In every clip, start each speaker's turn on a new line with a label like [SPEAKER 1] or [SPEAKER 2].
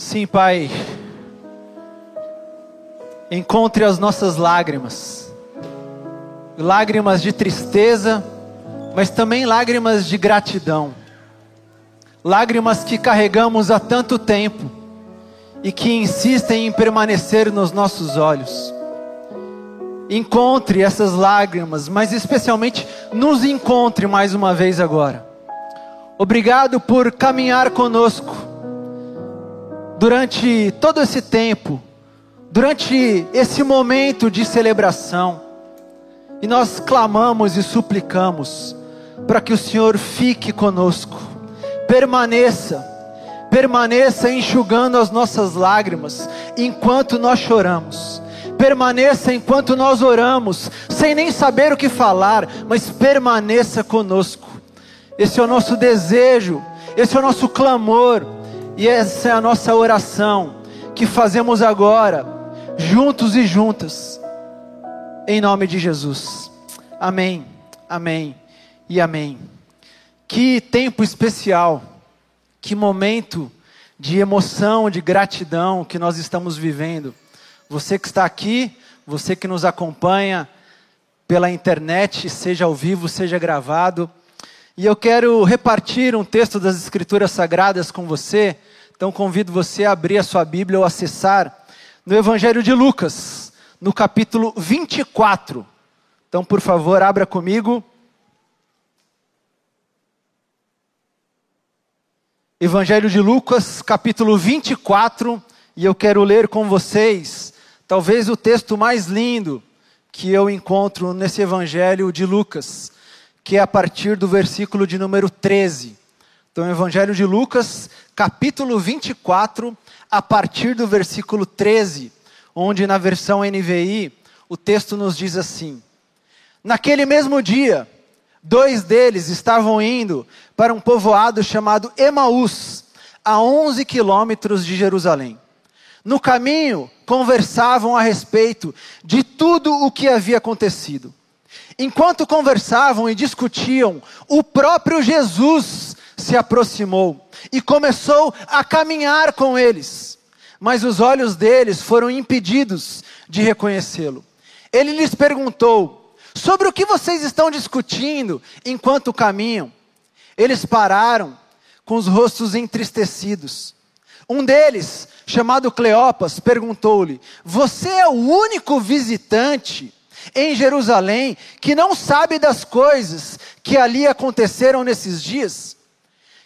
[SPEAKER 1] Sim, Pai. Encontre as nossas lágrimas, lágrimas de tristeza, mas também lágrimas de gratidão, lágrimas que carregamos há tanto tempo e que insistem em permanecer nos nossos olhos. Encontre essas lágrimas, mas especialmente nos encontre mais uma vez agora. Obrigado por caminhar conosco durante todo esse tempo, durante esse momento de celebração. E nós clamamos e suplicamos para que o Senhor fique conosco, permaneça, permaneça enxugando as nossas lágrimas enquanto nós choramos. Permaneça enquanto nós oramos, sem nem saber o que falar, mas permaneça conosco. Esse é o nosso desejo, esse é o nosso clamor, e essa é a nossa oração que fazemos agora, juntos e juntas, em nome de Jesus. Amém, amém e amém. Que tempo especial, que momento de emoção, de gratidão que nós estamos vivendo. Você que está aqui, você que nos acompanha pela internet, seja ao vivo, seja gravado. E eu quero repartir um texto das Escrituras Sagradas com você. Então convido você a abrir a sua Bíblia ou acessar no Evangelho de Lucas, no capítulo 24. Então, por favor, abra comigo. Evangelho de Lucas, capítulo 24, e eu quero ler com vocês, talvez o texto mais lindo que eu encontro nesse Evangelho de Lucas, que é a partir do versículo de número 13. Então, Evangelho de Lucas, capítulo 24, a partir do versículo 13, onde na versão NVI o texto nos diz assim: Naquele mesmo dia, Dois deles estavam indo para um povoado chamado Emaús, a 11 quilômetros de Jerusalém. No caminho, conversavam a respeito de tudo o que havia acontecido. Enquanto conversavam e discutiam, o próprio Jesus se aproximou e começou a caminhar com eles. Mas os olhos deles foram impedidos de reconhecê-lo. Ele lhes perguntou: Sobre o que vocês estão discutindo enquanto caminham? Eles pararam com os rostos entristecidos. Um deles, chamado Cleopas, perguntou-lhe: Você é o único visitante em Jerusalém que não sabe das coisas que ali aconteceram nesses dias?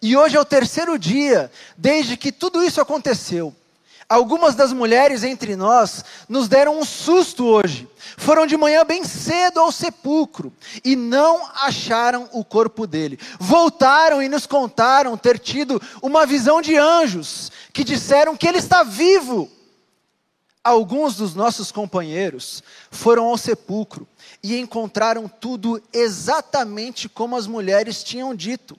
[SPEAKER 1] E hoje é o terceiro dia desde que tudo isso aconteceu. Algumas das mulheres entre nós nos deram um susto hoje. Foram de manhã bem cedo ao sepulcro e não acharam o corpo dele. Voltaram e nos contaram ter tido uma visão de anjos que disseram que ele está vivo. Alguns dos nossos companheiros foram ao sepulcro e encontraram tudo exatamente como as mulheres tinham dito,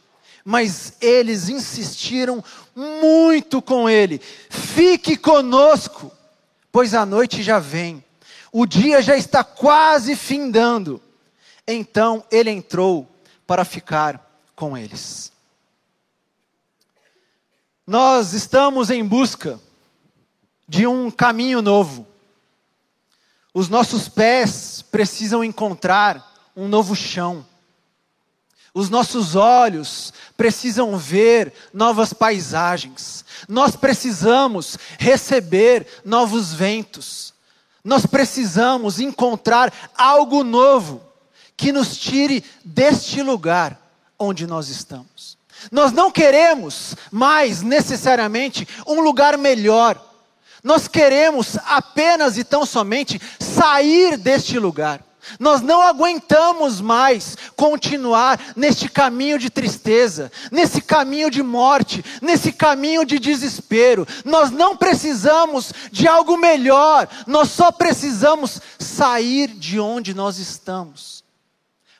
[SPEAKER 1] Mas eles insistiram muito com ele. Fique conosco, pois a noite já vem. O dia já está quase findando. Então ele entrou para ficar com eles. Nós estamos em busca de um caminho novo. Os nossos pés precisam encontrar um novo chão. Os nossos olhos precisam ver novas paisagens. Nós precisamos receber novos ventos. Nós precisamos encontrar algo novo que nos tire deste lugar onde nós estamos. Nós não queremos mais necessariamente um lugar melhor. Nós queremos apenas e tão somente sair deste lugar. Nós não aguentamos mais continuar neste caminho de tristeza, nesse caminho de morte, nesse caminho de desespero. Nós não precisamos de algo melhor, nós só precisamos sair de onde nós estamos.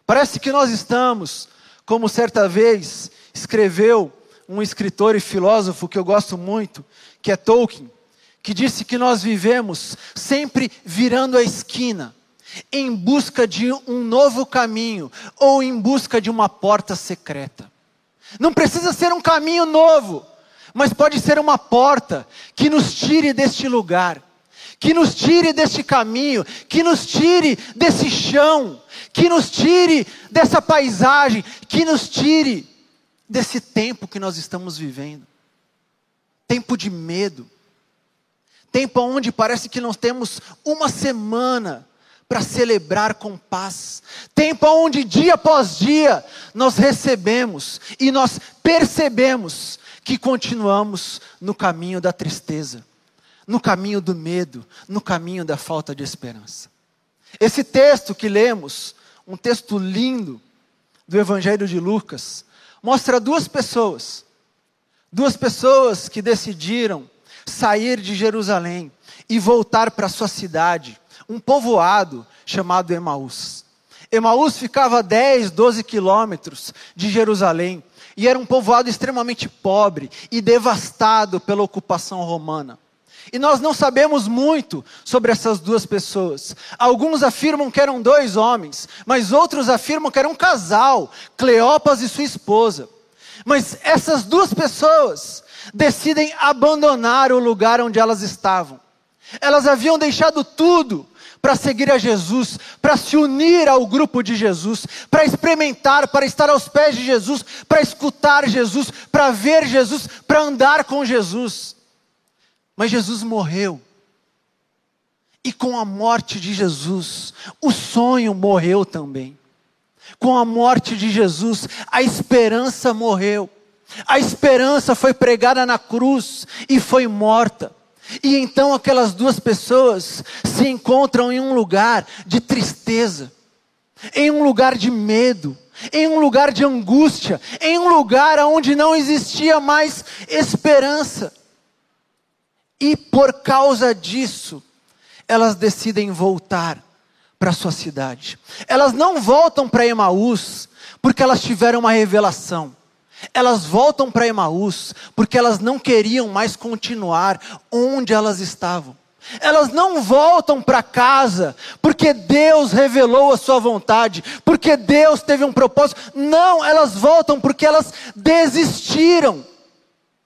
[SPEAKER 1] Parece que nós estamos, como certa vez escreveu um escritor e filósofo que eu gosto muito, que é Tolkien, que disse que nós vivemos sempre virando a esquina em busca de um novo caminho ou em busca de uma porta secreta. Não precisa ser um caminho novo, mas pode ser uma porta que nos tire deste lugar, que nos tire deste caminho, que nos tire desse chão, que nos tire dessa paisagem, que nos tire desse tempo que nós estamos vivendo. Tempo de medo. Tempo onde parece que nós temos uma semana para celebrar com paz. Tempo onde dia após dia nós recebemos e nós percebemos que continuamos no caminho da tristeza, no caminho do medo, no caminho da falta de esperança. Esse texto que lemos, um texto lindo do Evangelho de Lucas, mostra duas pessoas, duas pessoas que decidiram sair de Jerusalém e voltar para sua cidade um povoado chamado Emaús. Emaús ficava a 10, 12 quilômetros de Jerusalém e era um povoado extremamente pobre e devastado pela ocupação romana. E nós não sabemos muito sobre essas duas pessoas. Alguns afirmam que eram dois homens, mas outros afirmam que era um casal, Cleopas e sua esposa. Mas essas duas pessoas decidem abandonar o lugar onde elas estavam. Elas haviam deixado tudo para seguir a Jesus, para se unir ao grupo de Jesus, para experimentar, para estar aos pés de Jesus, para escutar Jesus, para ver Jesus, para andar com Jesus. Mas Jesus morreu. E com a morte de Jesus, o sonho morreu também. Com a morte de Jesus, a esperança morreu. A esperança foi pregada na cruz e foi morta. E então aquelas duas pessoas se encontram em um lugar de tristeza, em um lugar de medo, em um lugar de angústia, em um lugar onde não existia mais esperança. E por causa disso, elas decidem voltar para sua cidade. Elas não voltam para Emaús porque elas tiveram uma revelação. Elas voltam para Emaús porque elas não queriam mais continuar onde elas estavam. Elas não voltam para casa porque Deus revelou a sua vontade, porque Deus teve um propósito. Não, elas voltam porque elas desistiram.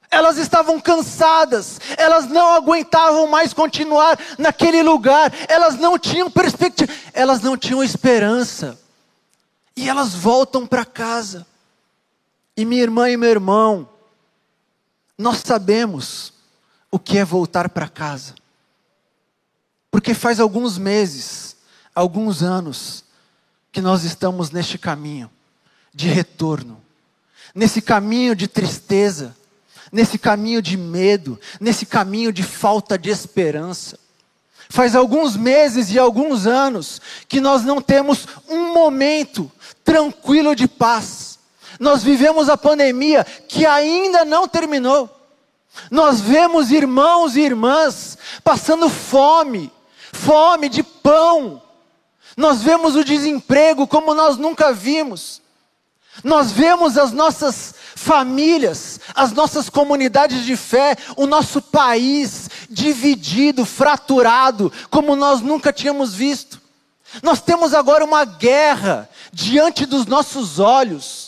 [SPEAKER 1] Elas estavam cansadas, elas não aguentavam mais continuar naquele lugar, elas não tinham perspectiva, elas não tinham esperança. E elas voltam para casa. E minha irmã e meu irmão, nós sabemos o que é voltar para casa. Porque faz alguns meses, alguns anos, que nós estamos neste caminho de retorno, nesse caminho de tristeza, nesse caminho de medo, nesse caminho de falta de esperança. Faz alguns meses e alguns anos que nós não temos um momento tranquilo de paz nós vivemos a pandemia que ainda não terminou. Nós vemos irmãos e irmãs passando fome, fome de pão. Nós vemos o desemprego como nós nunca vimos. Nós vemos as nossas famílias, as nossas comunidades de fé, o nosso país dividido, fraturado, como nós nunca tínhamos visto. Nós temos agora uma guerra diante dos nossos olhos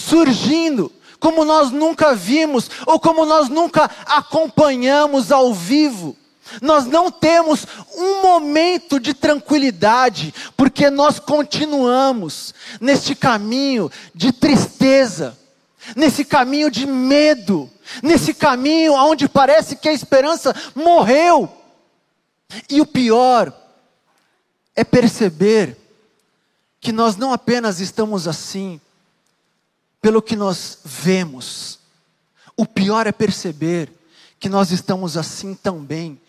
[SPEAKER 1] surgindo, como nós nunca vimos, ou como nós nunca acompanhamos ao vivo. Nós não temos um momento de tranquilidade, porque nós continuamos neste caminho de tristeza, nesse caminho de medo, nesse caminho onde parece que a esperança morreu. E o pior é perceber que nós não apenas estamos assim pelo que nós vemos, o pior é perceber que nós estamos assim também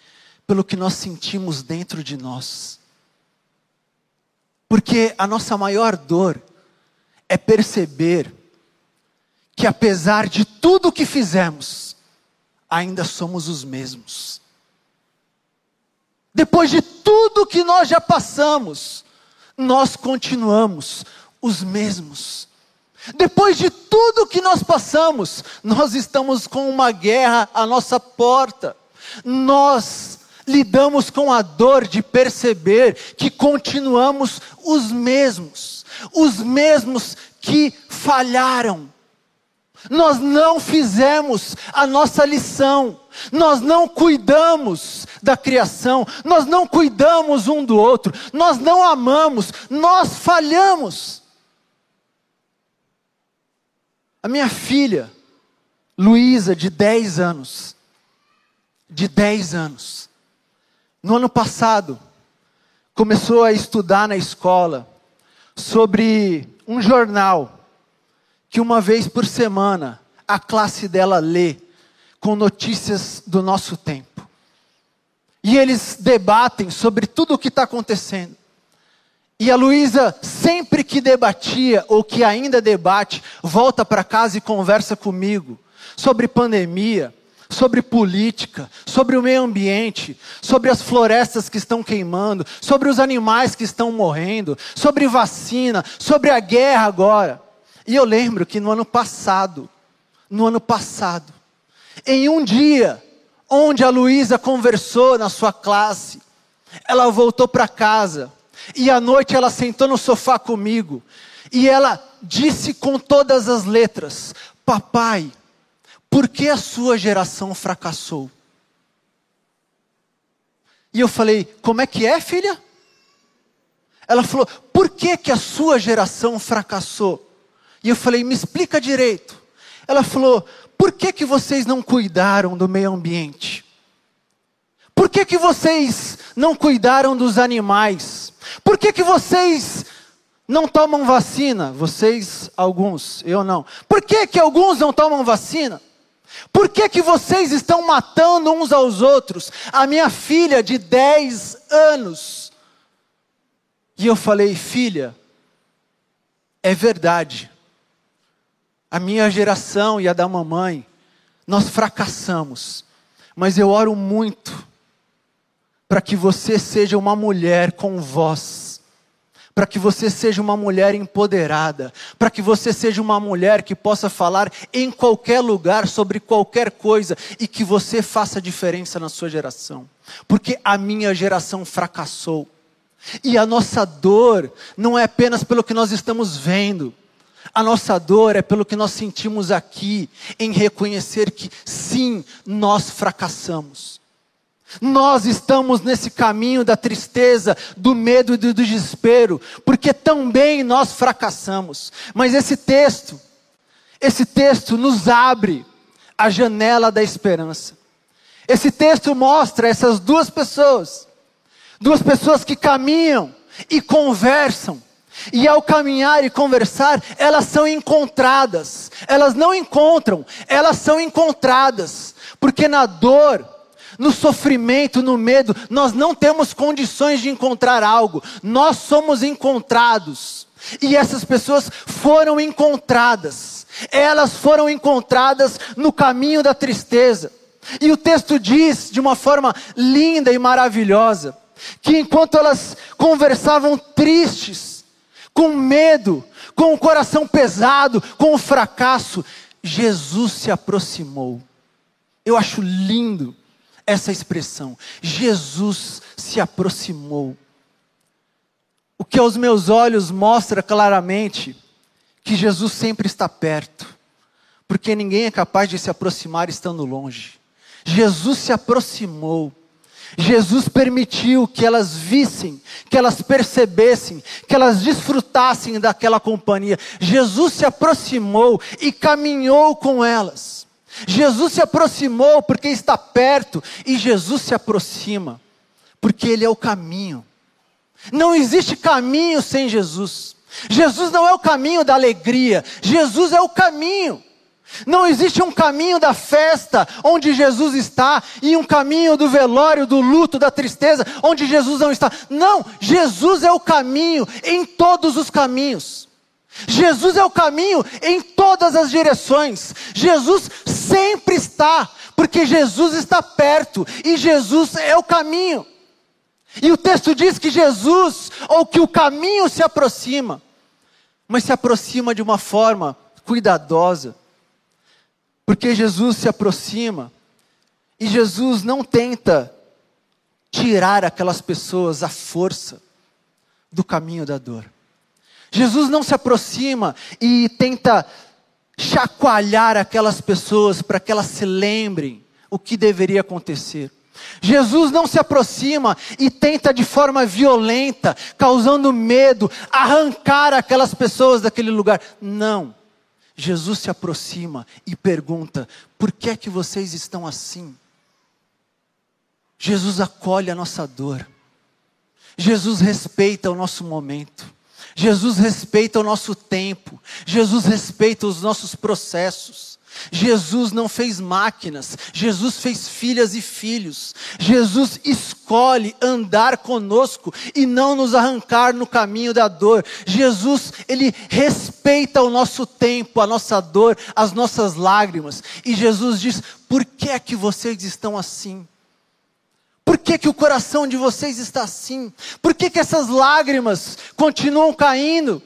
[SPEAKER 1] pelo que nós sentimos dentro de nós. Porque a nossa maior dor é perceber que apesar de tudo o que fizemos, ainda somos os mesmos. Depois de tudo que nós já passamos, nós continuamos os mesmos. Depois de tudo que nós passamos, nós estamos com uma guerra à nossa porta. Nós lidamos com a dor de perceber que continuamos os mesmos, os mesmos que falharam. Nós não fizemos a nossa lição, nós não cuidamos da criação, nós não cuidamos um do outro, nós não amamos, nós falhamos. A minha filha, Luísa, de 10 anos, de 10 anos, no ano passado, começou a estudar na escola sobre um jornal que uma vez por semana a classe dela lê com notícias do nosso tempo. E eles debatem sobre tudo o que está acontecendo. E a Luísa, sempre que debatia, ou que ainda debate, volta para casa e conversa comigo sobre pandemia, sobre política, sobre o meio ambiente, sobre as florestas que estão queimando, sobre os animais que estão morrendo, sobre vacina, sobre a guerra agora. E eu lembro que no ano passado, no ano passado, em um dia, onde a Luísa conversou na sua classe, ela voltou para casa, e à noite ela sentou no sofá comigo, e ela disse com todas as letras: Papai, por que a sua geração fracassou? E eu falei: Como é que é, filha? Ela falou: Por que, que a sua geração fracassou? E eu falei: Me explica direito. Ela falou: Por que, que vocês não cuidaram do meio ambiente? Por que, que vocês não cuidaram dos animais? Por que, que vocês não tomam vacina? Vocês, alguns, eu não. Por que, que alguns não tomam vacina? Por que, que vocês estão matando uns aos outros? A minha filha de 10 anos. E eu falei, filha, é verdade. A minha geração e a da mamãe, nós fracassamos. Mas eu oro muito para que você seja uma mulher com voz para que você seja uma mulher empoderada, para que você seja uma mulher que possa falar em qualquer lugar sobre qualquer coisa e que você faça diferença na sua geração. Porque a minha geração fracassou. E a nossa dor não é apenas pelo que nós estamos vendo, a nossa dor é pelo que nós sentimos aqui, em reconhecer que sim, nós fracassamos. Nós estamos nesse caminho da tristeza, do medo e do desespero, porque também nós fracassamos. Mas esse texto, esse texto nos abre a janela da esperança. Esse texto mostra essas duas pessoas, duas pessoas que caminham e conversam. E ao caminhar e conversar, elas são encontradas. Elas não encontram, elas são encontradas. Porque na dor, no sofrimento, no medo, nós não temos condições de encontrar algo, nós somos encontrados. E essas pessoas foram encontradas, elas foram encontradas no caminho da tristeza. E o texto diz de uma forma linda e maravilhosa, que enquanto elas conversavam tristes, com medo, com o coração pesado, com o fracasso, Jesus se aproximou. Eu acho lindo essa expressão. Jesus se aproximou. O que aos meus olhos mostra claramente que Jesus sempre está perto, porque ninguém é capaz de se aproximar estando longe. Jesus se aproximou. Jesus permitiu que elas vissem, que elas percebessem, que elas desfrutassem daquela companhia. Jesus se aproximou e caminhou com elas. Jesus se aproximou porque está perto e Jesus se aproxima porque Ele é o caminho. Não existe caminho sem Jesus. Jesus não é o caminho da alegria, Jesus é o caminho. Não existe um caminho da festa onde Jesus está e um caminho do velório, do luto, da tristeza onde Jesus não está. Não, Jesus é o caminho em todos os caminhos. Jesus é o caminho em todas as direções. Jesus sempre está, porque Jesus está perto e Jesus é o caminho. E o texto diz que Jesus, ou que o caminho se aproxima, mas se aproxima de uma forma cuidadosa porque Jesus se aproxima e Jesus não tenta tirar aquelas pessoas à força do caminho da dor. Jesus não se aproxima e tenta chacoalhar aquelas pessoas para que elas se lembrem o que deveria acontecer. Jesus não se aproxima e tenta de forma violenta, causando medo, arrancar aquelas pessoas daquele lugar. Não. Jesus se aproxima e pergunta: por que é que vocês estão assim? Jesus acolhe a nossa dor. Jesus respeita o nosso momento. Jesus respeita o nosso tempo. Jesus respeita os nossos processos. Jesus não fez máquinas, Jesus fez filhas e filhos. Jesus escolhe andar conosco e não nos arrancar no caminho da dor. Jesus, ele respeita o nosso tempo, a nossa dor, as nossas lágrimas. E Jesus diz: "Por que é que vocês estão assim?" Que, que o coração de vocês está assim? Por que, que essas lágrimas continuam caindo?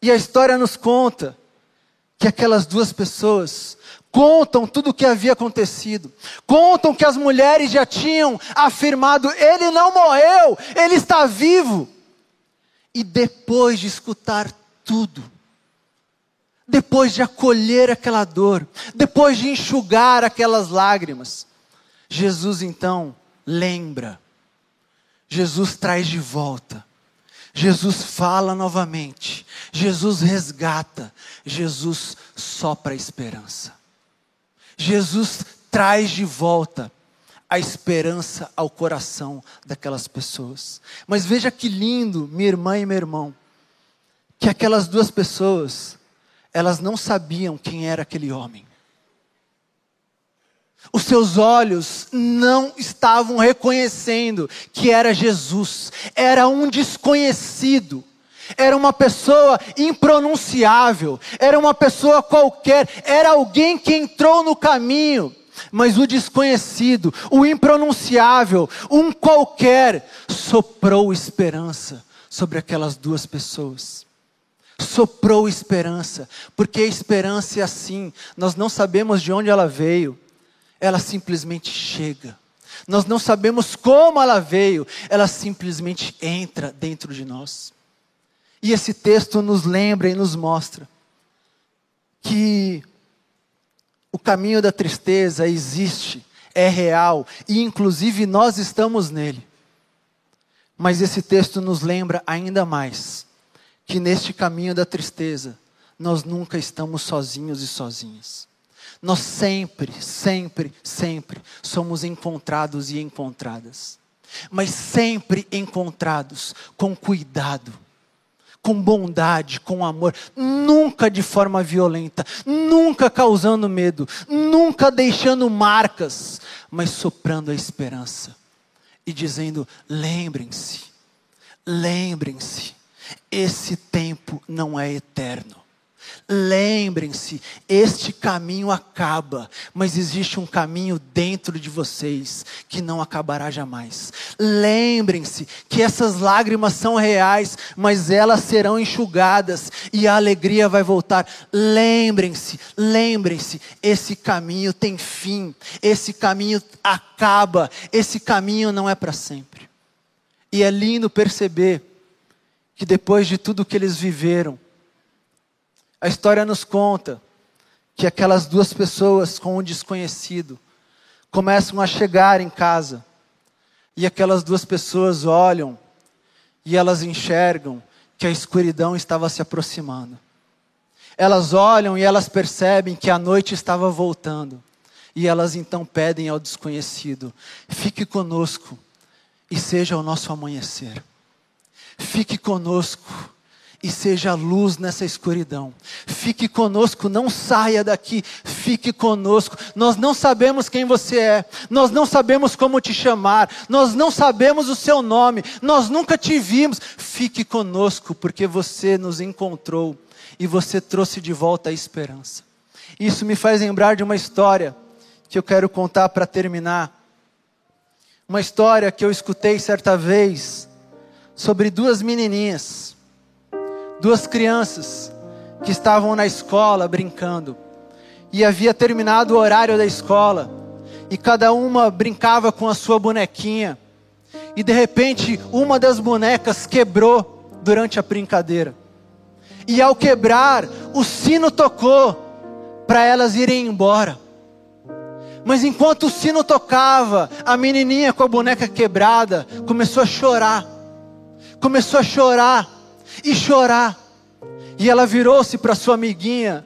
[SPEAKER 1] E a história nos conta que aquelas duas pessoas contam tudo o que havia acontecido, contam que as mulheres já tinham afirmado: ele não morreu, ele está vivo. E depois de escutar tudo, depois de acolher aquela dor, depois de enxugar aquelas lágrimas, Jesus então lembra, Jesus traz de volta Jesus fala novamente, Jesus resgata, Jesus sopra a esperança. Jesus traz de volta a esperança ao coração daquelas pessoas. Mas veja que lindo, minha irmã e meu irmão, que aquelas duas pessoas, elas não sabiam quem era aquele homem. Os seus olhos não estavam reconhecendo que era Jesus, era um desconhecido, era uma pessoa impronunciável, era uma pessoa qualquer, era alguém que entrou no caminho, mas o desconhecido, o impronunciável, um qualquer, soprou esperança sobre aquelas duas pessoas. Soprou esperança, porque a esperança é assim, nós não sabemos de onde ela veio, ela simplesmente chega. Nós não sabemos como ela veio, ela simplesmente entra dentro de nós. E esse texto nos lembra e nos mostra que o caminho da tristeza existe, é real, e inclusive nós estamos nele. Mas esse texto nos lembra ainda mais que neste caminho da tristeza nós nunca estamos sozinhos e sozinhas. Nós sempre, sempre, sempre somos encontrados e encontradas. Mas sempre encontrados com cuidado, com bondade, com amor, nunca de forma violenta, nunca causando medo, nunca deixando marcas, mas soprando a esperança e dizendo: lembrem-se, lembrem-se, esse tempo não é eterno. Lembrem-se, este caminho acaba, mas existe um caminho dentro de vocês que não acabará jamais. Lembrem-se que essas lágrimas são reais, mas elas serão enxugadas e a alegria vai voltar. Lembrem-se, lembrem-se, esse caminho tem fim, esse caminho acaba, esse caminho não é para sempre. E é lindo perceber que depois de tudo que eles viveram, a história nos conta que aquelas duas pessoas com um desconhecido começam a chegar em casa E aquelas duas pessoas olham e elas enxergam que a escuridão estava se aproximando. Elas olham e elas percebem que a noite estava voltando. E elas então pedem ao desconhecido: fique conosco e seja o nosso amanhecer. Fique conosco e seja luz nessa escuridão. Fique conosco, não saia daqui, fique conosco. Nós não sabemos quem você é, nós não sabemos como te chamar, nós não sabemos o seu nome, nós nunca te vimos. Fique conosco, porque você nos encontrou e você trouxe de volta a esperança. Isso me faz lembrar de uma história que eu quero contar para terminar. Uma história que eu escutei certa vez sobre duas menininhas duas crianças que estavam na escola brincando. E havia terminado o horário da escola. E cada uma brincava com a sua bonequinha. E de repente, uma das bonecas quebrou durante a brincadeira. E ao quebrar, o sino tocou para elas irem embora. Mas enquanto o sino tocava, a menininha com a boneca quebrada começou a chorar. Começou a chorar e chorar. E ela virou-se para sua amiguinha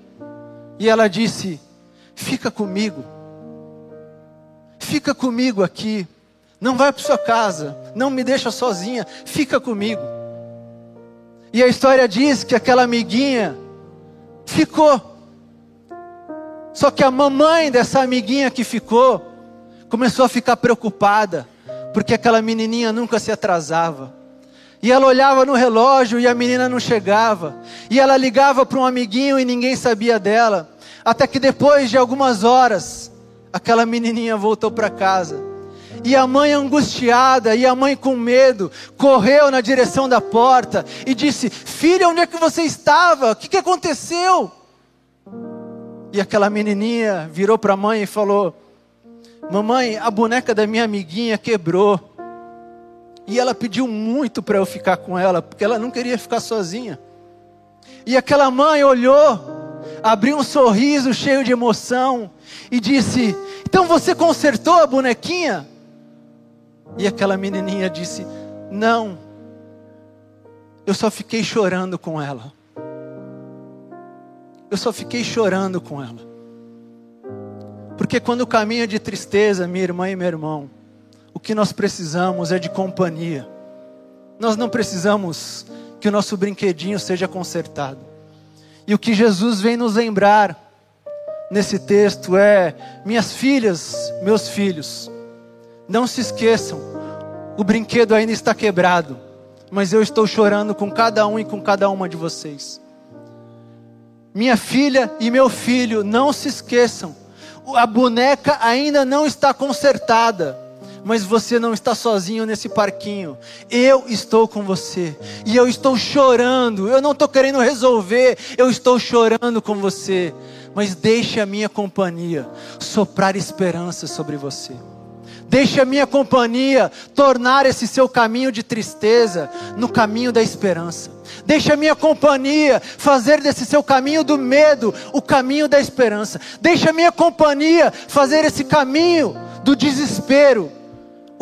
[SPEAKER 1] e ela disse: Fica comigo, fica comigo aqui, não vai para sua casa, não me deixa sozinha, fica comigo. E a história diz que aquela amiguinha ficou. Só que a mamãe dessa amiguinha que ficou começou a ficar preocupada, porque aquela menininha nunca se atrasava. E ela olhava no relógio e a menina não chegava. E ela ligava para um amiguinho e ninguém sabia dela. Até que depois de algumas horas, aquela menininha voltou para casa. E a mãe angustiada, e a mãe com medo, correu na direção da porta e disse: Filha, onde é que você estava? O que, que aconteceu? E aquela menininha virou para a mãe e falou: Mamãe, a boneca da minha amiguinha quebrou. E ela pediu muito para eu ficar com ela, porque ela não queria ficar sozinha. E aquela mãe olhou, abriu um sorriso cheio de emoção e disse: Então você consertou a bonequinha? E aquela menininha disse: Não, eu só fiquei chorando com ela. Eu só fiquei chorando com ela. Porque quando o caminho é de tristeza, minha irmã e meu irmão, o que nós precisamos é de companhia. Nós não precisamos que o nosso brinquedinho seja consertado. E o que Jesus vem nos lembrar nesse texto é: minhas filhas, meus filhos, não se esqueçam, o brinquedo ainda está quebrado, mas eu estou chorando com cada um e com cada uma de vocês. Minha filha e meu filho, não se esqueçam, a boneca ainda não está consertada, mas você não está sozinho nesse parquinho. Eu estou com você. E eu estou chorando. Eu não estou querendo resolver. Eu estou chorando com você. Mas deixe a minha companhia soprar esperança sobre você. Deixe a minha companhia tornar esse seu caminho de tristeza no caminho da esperança. Deixe a minha companhia fazer desse seu caminho do medo o caminho da esperança. Deixe a minha companhia fazer esse caminho do desespero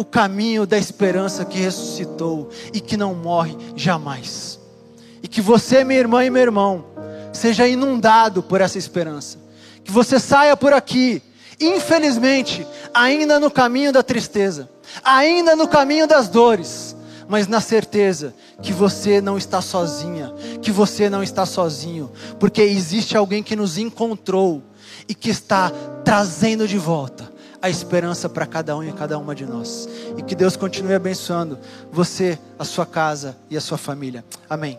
[SPEAKER 1] o caminho da esperança que ressuscitou e que não morre jamais. E que você, minha irmã e meu irmão, seja inundado por essa esperança. Que você saia por aqui, infelizmente, ainda no caminho da tristeza, ainda no caminho das dores, mas na certeza que você não está sozinha, que você não está sozinho, porque existe alguém que nos encontrou e que está trazendo de volta a esperança para cada um e cada uma de nós. E que Deus continue abençoando você, a sua casa e a sua família. Amém.